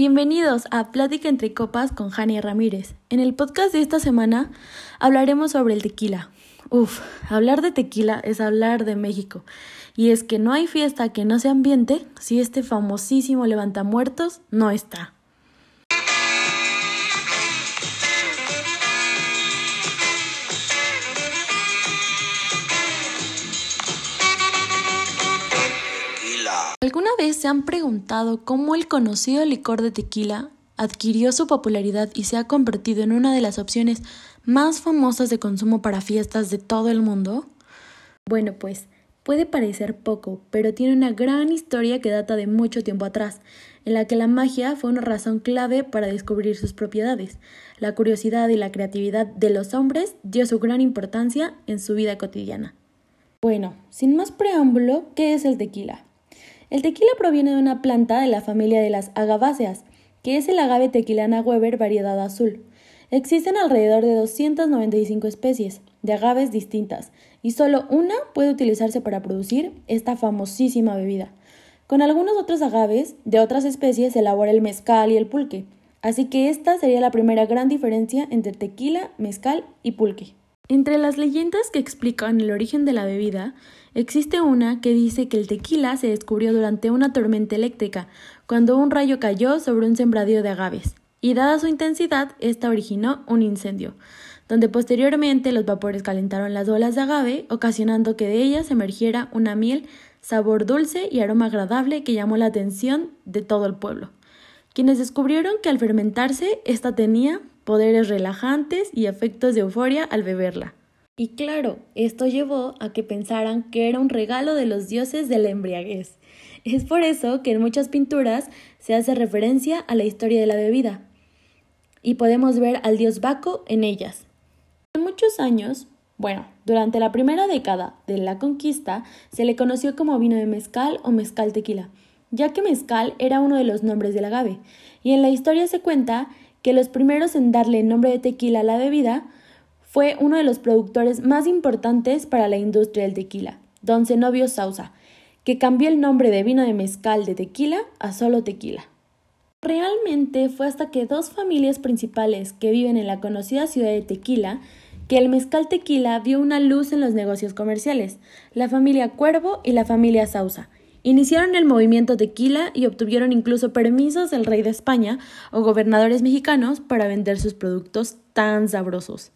Bienvenidos a Plática entre Copas con Jania Ramírez. En el podcast de esta semana hablaremos sobre el tequila. Uf, hablar de tequila es hablar de México. Y es que no hay fiesta que no sea ambiente si este famosísimo levantamuertos no está. ¿Alguna vez se han preguntado cómo el conocido licor de tequila adquirió su popularidad y se ha convertido en una de las opciones más famosas de consumo para fiestas de todo el mundo? Bueno, pues puede parecer poco, pero tiene una gran historia que data de mucho tiempo atrás, en la que la magia fue una razón clave para descubrir sus propiedades. La curiosidad y la creatividad de los hombres dio su gran importancia en su vida cotidiana. Bueno, sin más preámbulo, ¿qué es el tequila? El tequila proviene de una planta de la familia de las agaváceas, que es el agave tequilana Weber variedad azul. Existen alrededor de 295 especies de agaves distintas y solo una puede utilizarse para producir esta famosísima bebida. Con algunos otros agaves de otras especies se elabora el mezcal y el pulque, así que esta sería la primera gran diferencia entre tequila, mezcal y pulque. Entre las leyendas que explican el origen de la bebida, existe una que dice que el tequila se descubrió durante una tormenta eléctrica, cuando un rayo cayó sobre un sembradío de agaves, y dada su intensidad, esta originó un incendio, donde posteriormente los vapores calentaron las bolas de agave, ocasionando que de ellas emergiera una miel, sabor dulce y aroma agradable que llamó la atención de todo el pueblo. Quienes descubrieron que al fermentarse, esta tenía poderes relajantes y efectos de euforia al beberla. Y claro, esto llevó a que pensaran que era un regalo de los dioses de la embriaguez. Es por eso que en muchas pinturas se hace referencia a la historia de la bebida. Y podemos ver al dios Baco en ellas. En muchos años, bueno, durante la primera década de la conquista se le conoció como vino de mezcal o mezcal tequila, ya que mezcal era uno de los nombres del agave, y en la historia se cuenta que los primeros en darle el nombre de tequila a la bebida fue uno de los productores más importantes para la industria del tequila, don Zenobio Sausa, que cambió el nombre de vino de mezcal de tequila a solo tequila. Realmente fue hasta que dos familias principales que viven en la conocida ciudad de Tequila que el mezcal tequila vio una luz en los negocios comerciales, la familia Cuervo y la familia Sausa, Iniciaron el movimiento tequila y obtuvieron incluso permisos del rey de España o gobernadores mexicanos para vender sus productos tan sabrosos.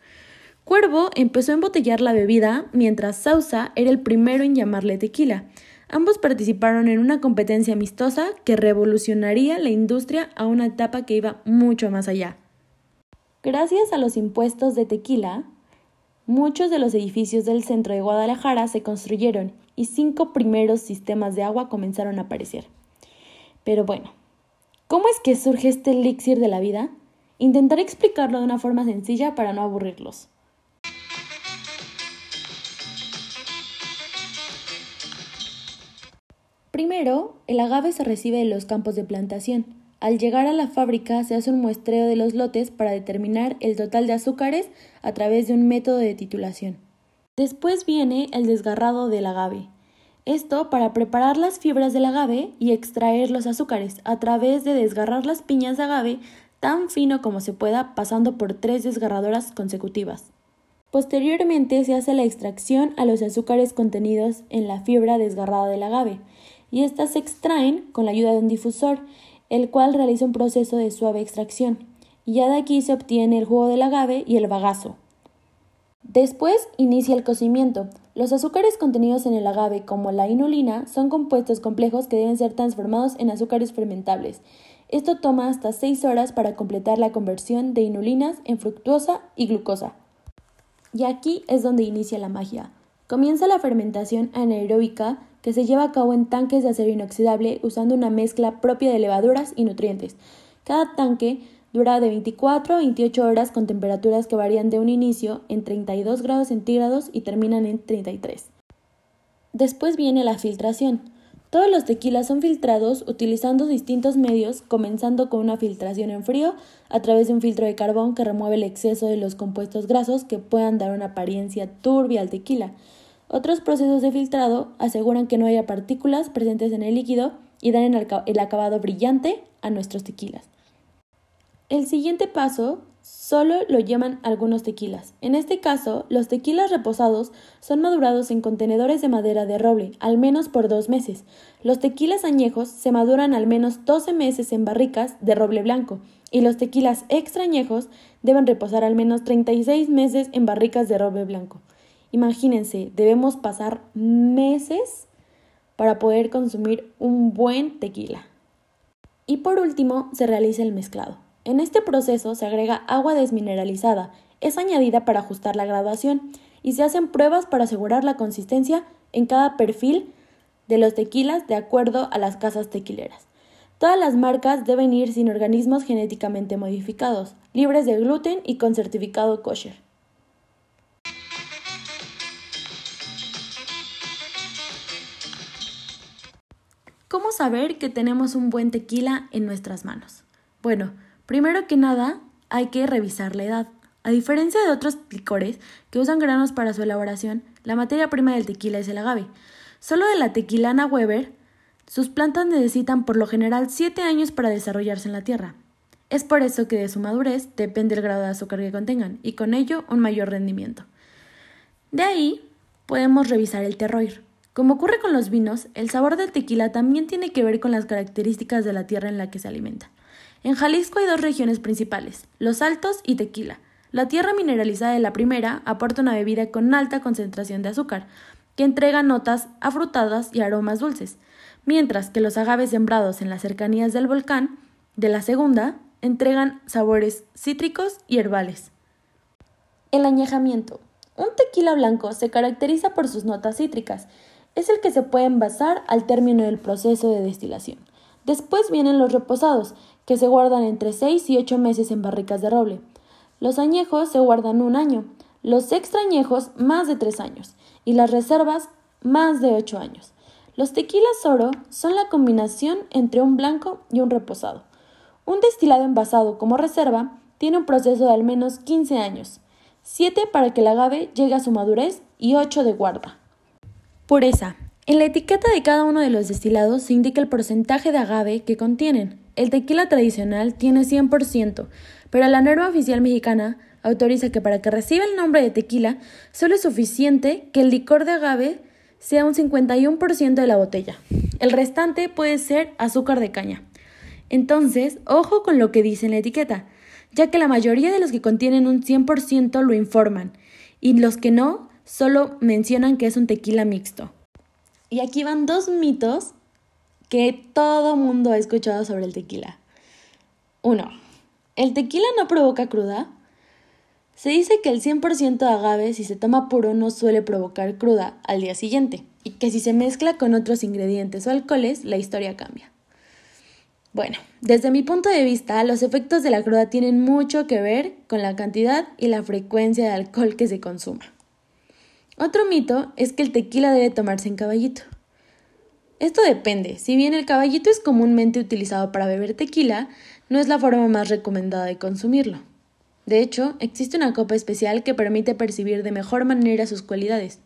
Cuervo empezó a embotellar la bebida mientras Sausa era el primero en llamarle tequila. Ambos participaron en una competencia amistosa que revolucionaría la industria a una etapa que iba mucho más allá. Gracias a los impuestos de tequila, muchos de los edificios del centro de Guadalajara se construyeron y cinco primeros sistemas de agua comenzaron a aparecer. Pero bueno, ¿cómo es que surge este elixir de la vida? Intentaré explicarlo de una forma sencilla para no aburrirlos. Primero, el agave se recibe de los campos de plantación. Al llegar a la fábrica se hace un muestreo de los lotes para determinar el total de azúcares a través de un método de titulación. Después viene el desgarrado del agave. Esto para preparar las fibras del agave y extraer los azúcares a través de desgarrar las piñas de agave tan fino como se pueda pasando por tres desgarradoras consecutivas. Posteriormente se hace la extracción a los azúcares contenidos en la fibra desgarrada del agave y estas se extraen con la ayuda de un difusor, el cual realiza un proceso de suave extracción y ya de aquí se obtiene el jugo del agave y el bagazo. Después inicia el cocimiento. Los azúcares contenidos en el agave, como la inulina, son compuestos complejos que deben ser transformados en azúcares fermentables. Esto toma hasta 6 horas para completar la conversión de inulinas en fructuosa y glucosa. Y aquí es donde inicia la magia. Comienza la fermentación anaeróbica que se lleva a cabo en tanques de acero inoxidable usando una mezcla propia de levaduras y nutrientes. Cada tanque Dura de 24 a 28 horas con temperaturas que varían de un inicio en 32 grados centígrados y terminan en 33. Después viene la filtración. Todos los tequilas son filtrados utilizando distintos medios, comenzando con una filtración en frío a través de un filtro de carbón que remueve el exceso de los compuestos grasos que puedan dar una apariencia turbia al tequila. Otros procesos de filtrado aseguran que no haya partículas presentes en el líquido y dan el acabado brillante a nuestros tequilas. El siguiente paso solo lo llevan algunos tequilas. En este caso, los tequilas reposados son madurados en contenedores de madera de roble, al menos por dos meses. Los tequilas añejos se maduran al menos 12 meses en barricas de roble blanco, y los tequilas extrañejos deben reposar al menos 36 meses en barricas de roble blanco. Imagínense, debemos pasar meses para poder consumir un buen tequila. Y por último, se realiza el mezclado. En este proceso se agrega agua desmineralizada, es añadida para ajustar la graduación y se hacen pruebas para asegurar la consistencia en cada perfil de los tequilas de acuerdo a las casas tequileras. Todas las marcas deben ir sin organismos genéticamente modificados, libres de gluten y con certificado kosher. ¿Cómo saber que tenemos un buen tequila en nuestras manos? Bueno, primero que nada hay que revisar la edad. A diferencia de otros licores que usan granos para su elaboración, la materia prima del tequila es el agave. Solo de la tequilana Weber, sus plantas necesitan por lo general 7 años para desarrollarse en la tierra. Es por eso que de su madurez depende el grado de azúcar que contengan y con ello un mayor rendimiento. De ahí podemos revisar el terroir, como ocurre con los vinos, el sabor del tequila también tiene que ver con las características de la tierra en la que se alimenta. En Jalisco hay dos regiones principales, los Altos y Tequila. La tierra mineralizada de la primera aporta una bebida con alta concentración de azúcar, que entrega notas afrutadas y aromas dulces, mientras que los agaves sembrados en las cercanías del volcán de la segunda entregan sabores cítricos y herbales. El añejamiento. Un tequila blanco se caracteriza por sus notas cítricas es el que se puede envasar al término del proceso de destilación. Después vienen los reposados, que se guardan entre 6 y 8 meses en barricas de roble. Los añejos se guardan un año, los extrañejos más de 3 años y las reservas más de 8 años. Los tequilas oro son la combinación entre un blanco y un reposado. Un destilado envasado como reserva tiene un proceso de al menos 15 años, 7 para que el agave llegue a su madurez y 8 de guarda. Pureza. En la etiqueta de cada uno de los destilados se indica el porcentaje de agave que contienen. El tequila tradicional tiene 100%, pero la norma oficial mexicana autoriza que para que reciba el nombre de tequila solo es suficiente que el licor de agave sea un 51% de la botella. El restante puede ser azúcar de caña. Entonces, ojo con lo que dice en la etiqueta, ya que la mayoría de los que contienen un 100% lo informan, y los que no solo mencionan que es un tequila mixto. Y aquí van dos mitos que todo mundo ha escuchado sobre el tequila. Uno, ¿el tequila no provoca cruda? Se dice que el 100% de agave si se toma puro no suele provocar cruda al día siguiente y que si se mezcla con otros ingredientes o alcoholes la historia cambia. Bueno, desde mi punto de vista, los efectos de la cruda tienen mucho que ver con la cantidad y la frecuencia de alcohol que se consuma. Otro mito es que el tequila debe tomarse en caballito. Esto depende, si bien el caballito es comúnmente utilizado para beber tequila, no es la forma más recomendada de consumirlo. De hecho, existe una copa especial que permite percibir de mejor manera sus cualidades.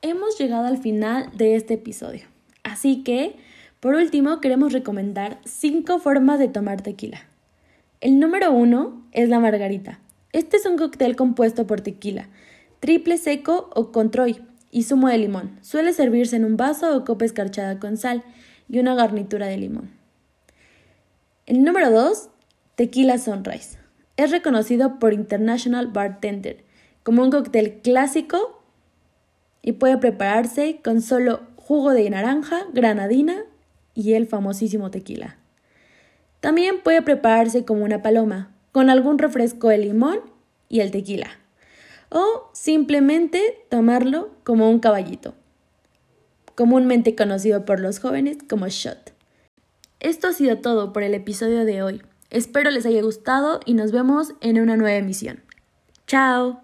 Hemos llegado al final de este episodio, así que, por último, queremos recomendar 5 formas de tomar tequila. El número uno es la margarita. Este es un cóctel compuesto por tequila, triple seco o controy y zumo de limón. Suele servirse en un vaso o copa escarchada con sal y una garnitura de limón. El número 2, tequila sunrise. Es reconocido por International Bartender como un cóctel clásico y puede prepararse con solo jugo de naranja, granadina y el famosísimo tequila. También puede prepararse como una paloma, con algún refresco de limón y el tequila. O simplemente tomarlo como un caballito, comúnmente conocido por los jóvenes como shot. Esto ha sido todo por el episodio de hoy. Espero les haya gustado y nos vemos en una nueva emisión. ¡Chao!